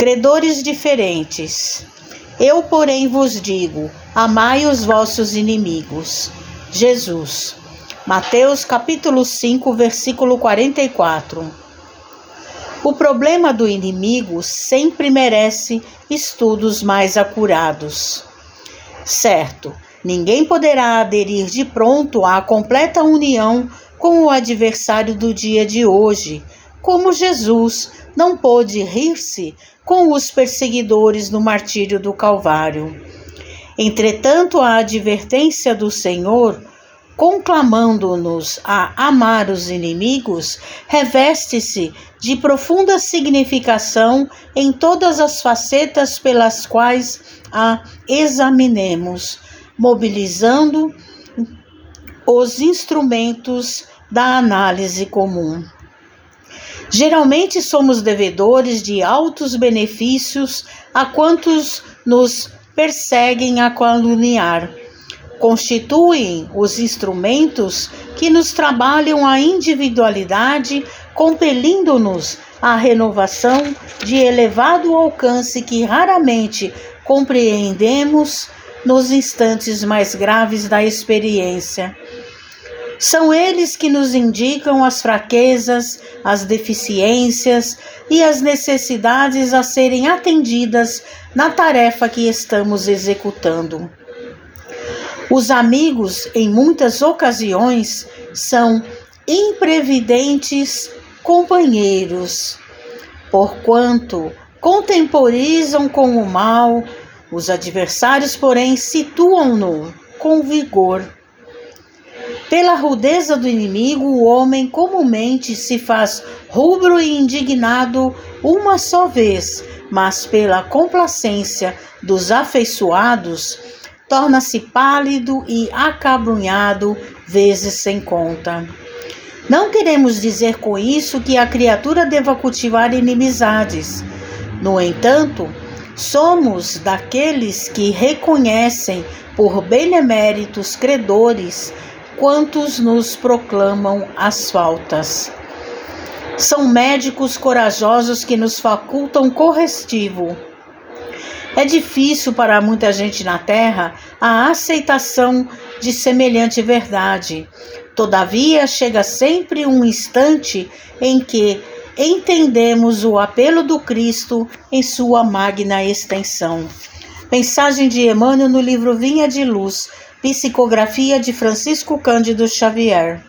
Credores diferentes. Eu, porém, vos digo: amai os vossos inimigos. Jesus. Mateus capítulo 5, versículo 44. O problema do inimigo sempre merece estudos mais acurados. Certo, ninguém poderá aderir de pronto à completa união com o adversário do dia de hoje, como Jesus não pôde rir-se com os perseguidores no martírio do Calvário. Entretanto, a advertência do Senhor conclamando-nos a amar os inimigos, reveste-se de profunda significação em todas as facetas pelas quais a examinemos, mobilizando os instrumentos da análise comum. Geralmente somos devedores de altos benefícios a quantos nos perseguem a caluniar constituem os instrumentos que nos trabalham a individualidade, compelindo-nos à renovação de elevado alcance que raramente compreendemos nos instantes mais graves da experiência. São eles que nos indicam as fraquezas, as deficiências e as necessidades a serem atendidas na tarefa que estamos executando. Os amigos, em muitas ocasiões, são imprevidentes companheiros, porquanto contemporizam com o mal, os adversários, porém, situam-no com vigor. Pela rudeza do inimigo, o homem comumente se faz rubro e indignado uma só vez, mas pela complacência dos afeiçoados, torna-se pálido e acabrunhado vezes sem conta. Não queremos dizer com isso que a criatura deva cultivar inimizades. No entanto, somos daqueles que reconhecem por beneméritos credores quantos nos proclamam as faltas. São médicos corajosos que nos facultam correstivo é difícil para muita gente na Terra a aceitação de semelhante verdade. Todavia, chega sempre um instante em que entendemos o apelo do Cristo em sua magna extensão. Mensagem de Emmanuel no livro Vinha de Luz, psicografia de Francisco Cândido Xavier.